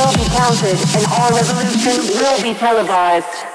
and our revolution will be televised.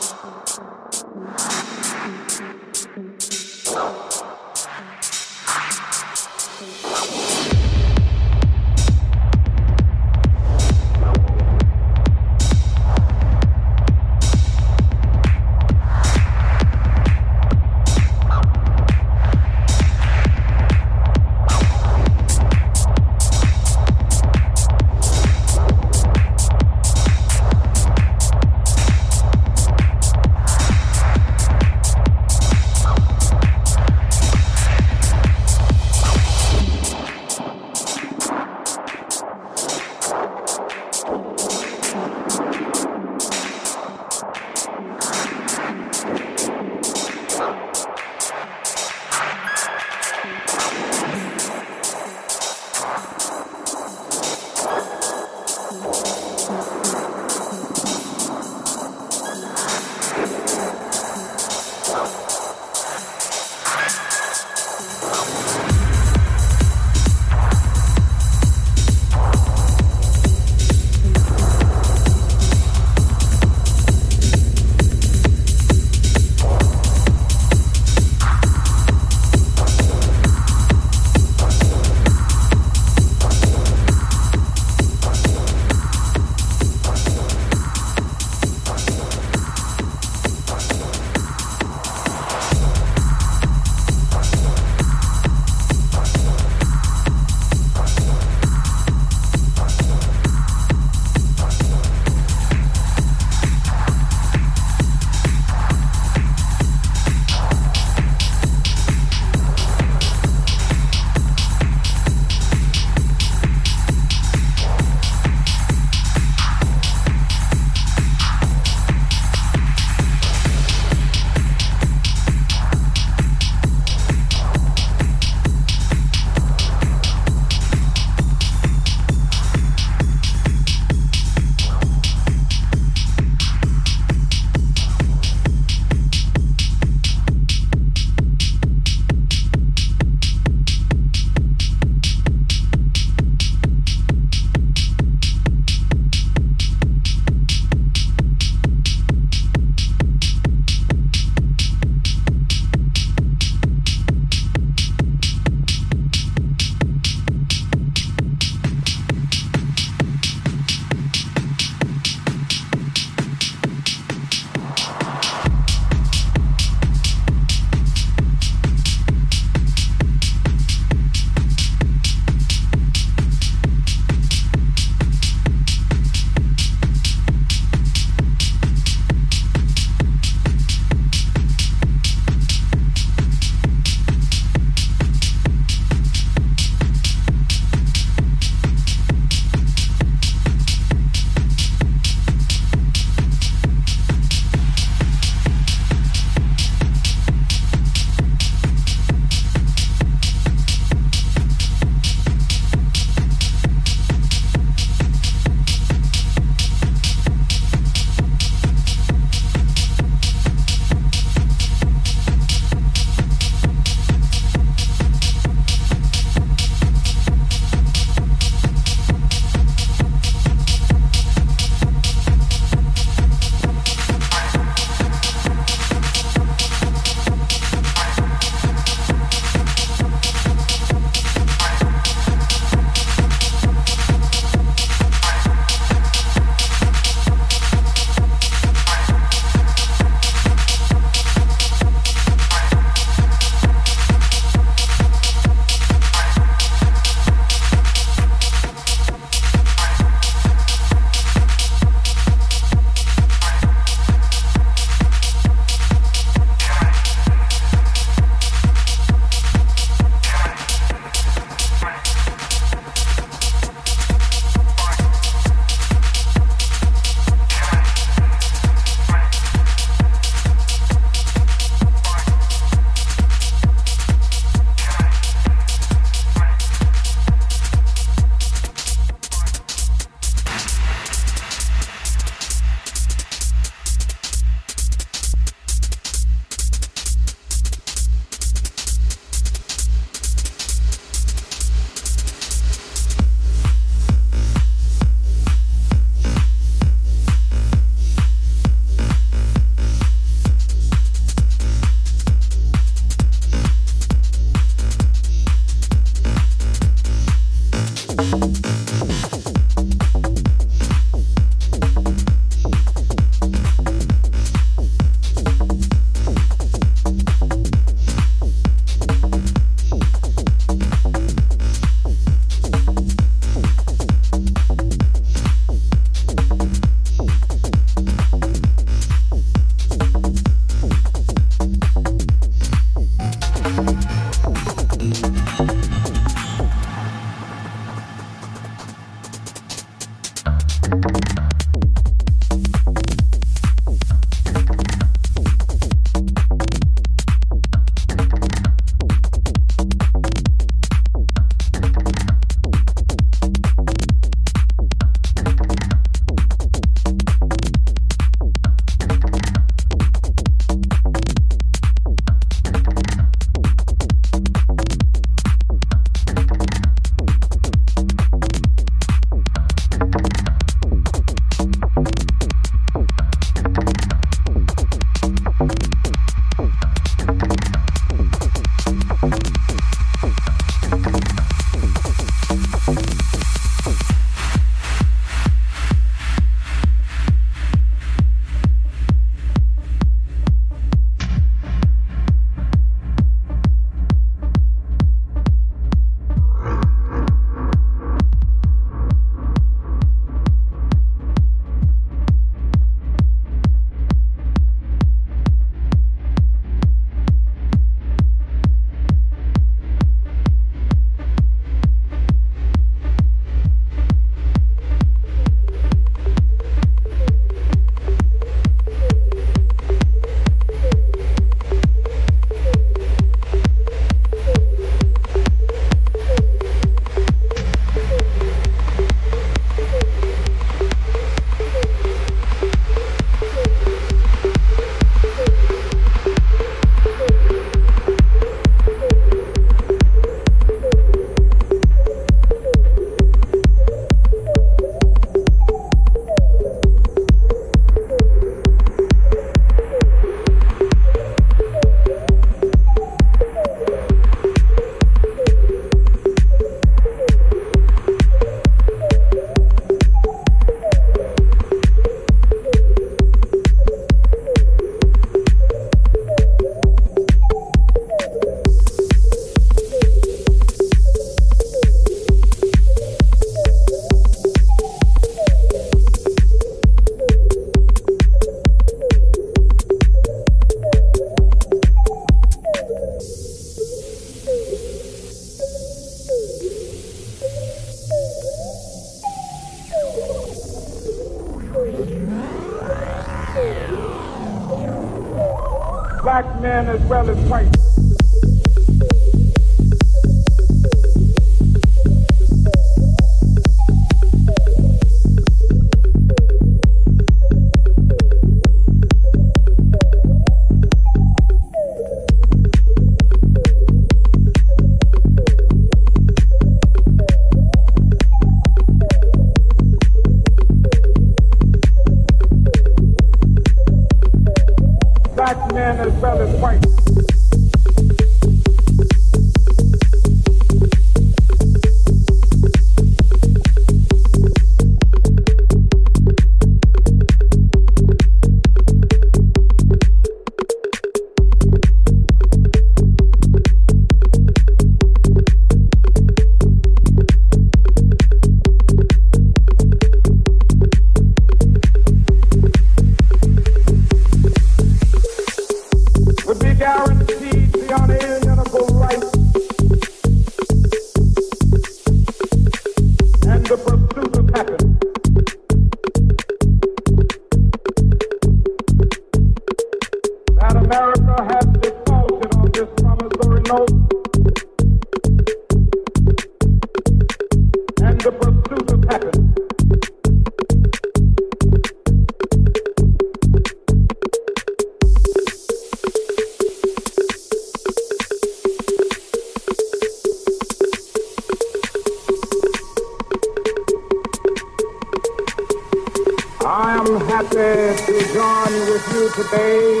Today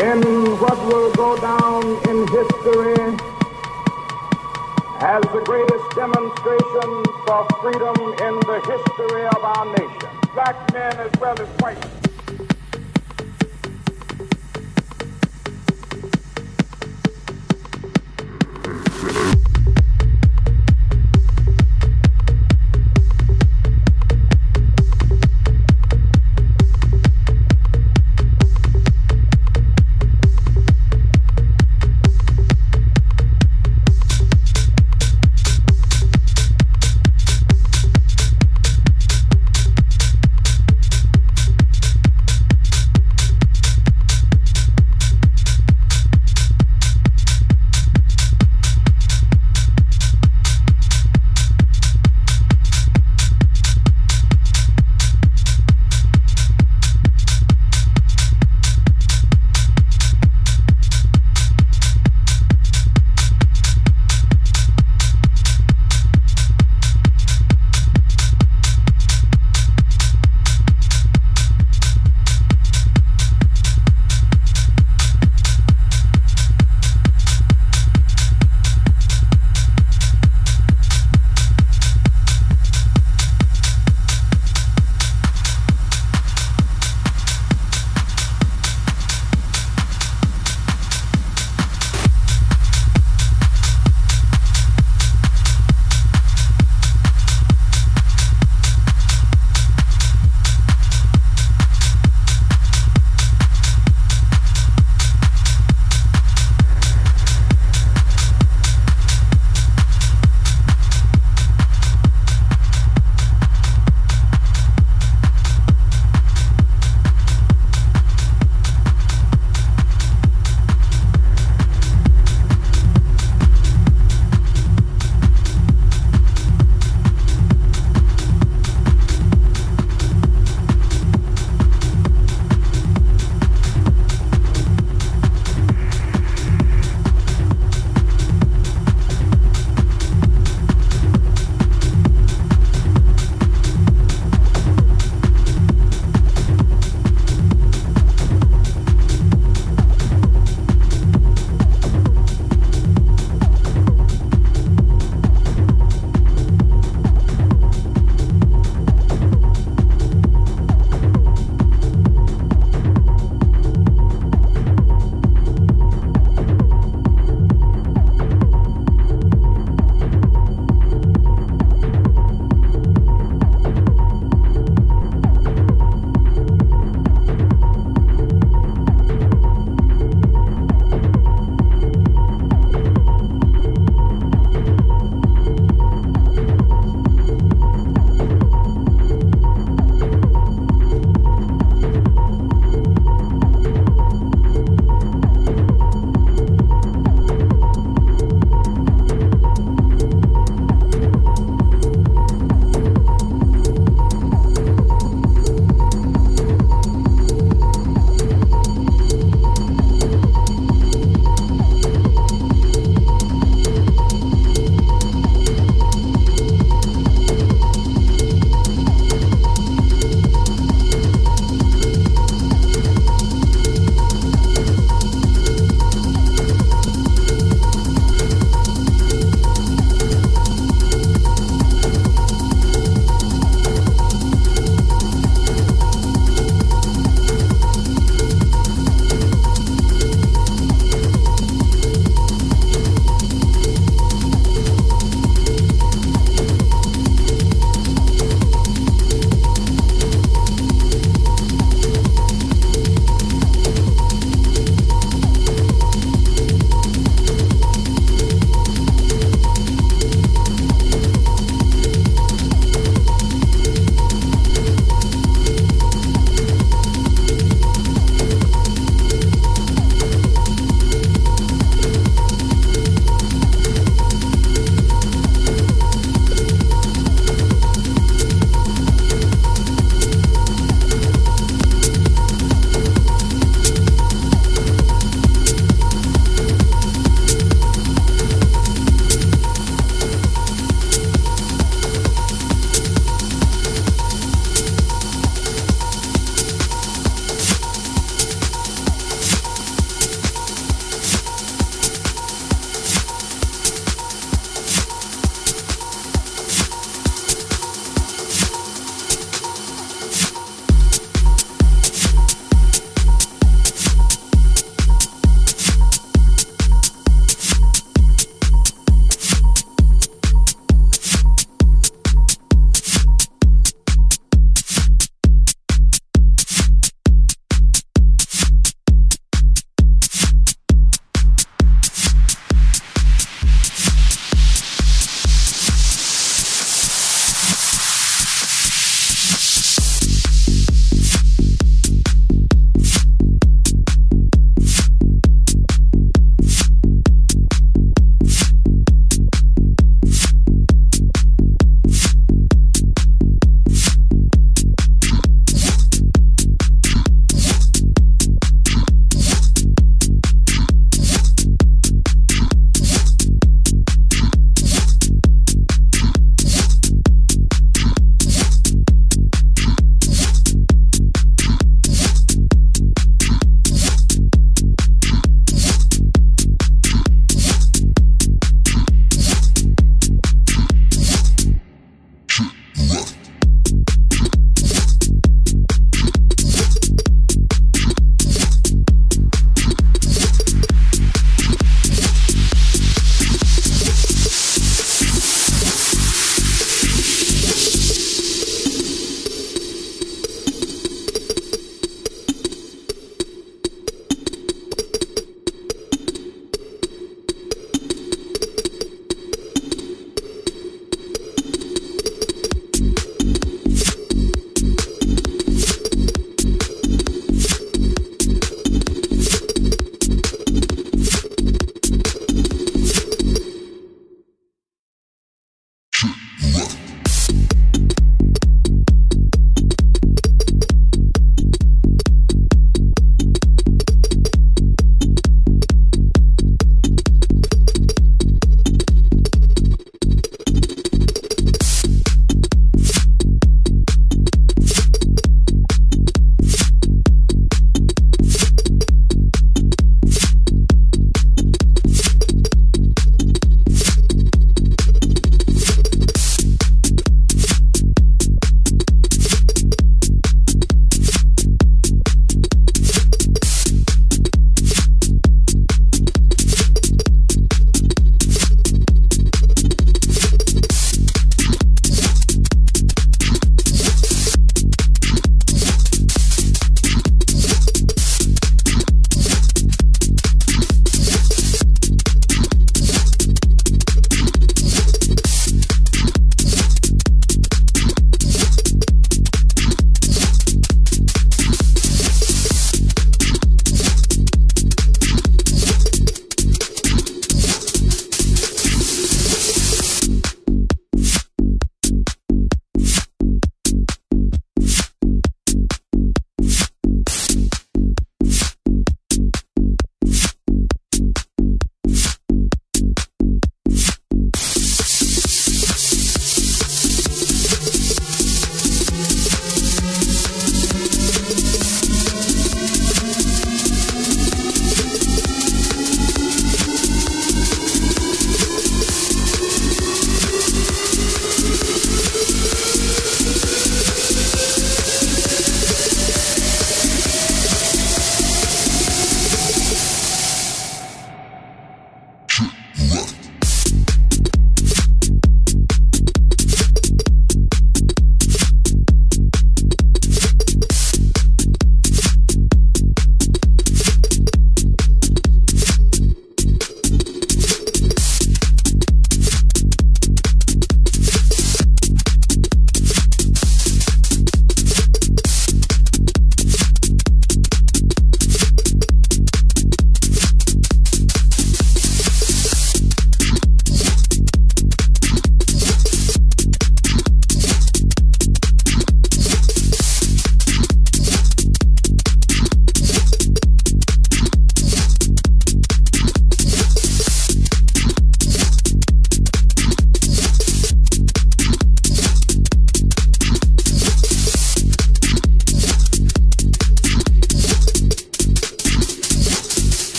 in what will go down in history as the greatest demonstration for freedom in the history of our nation. Black men as well as white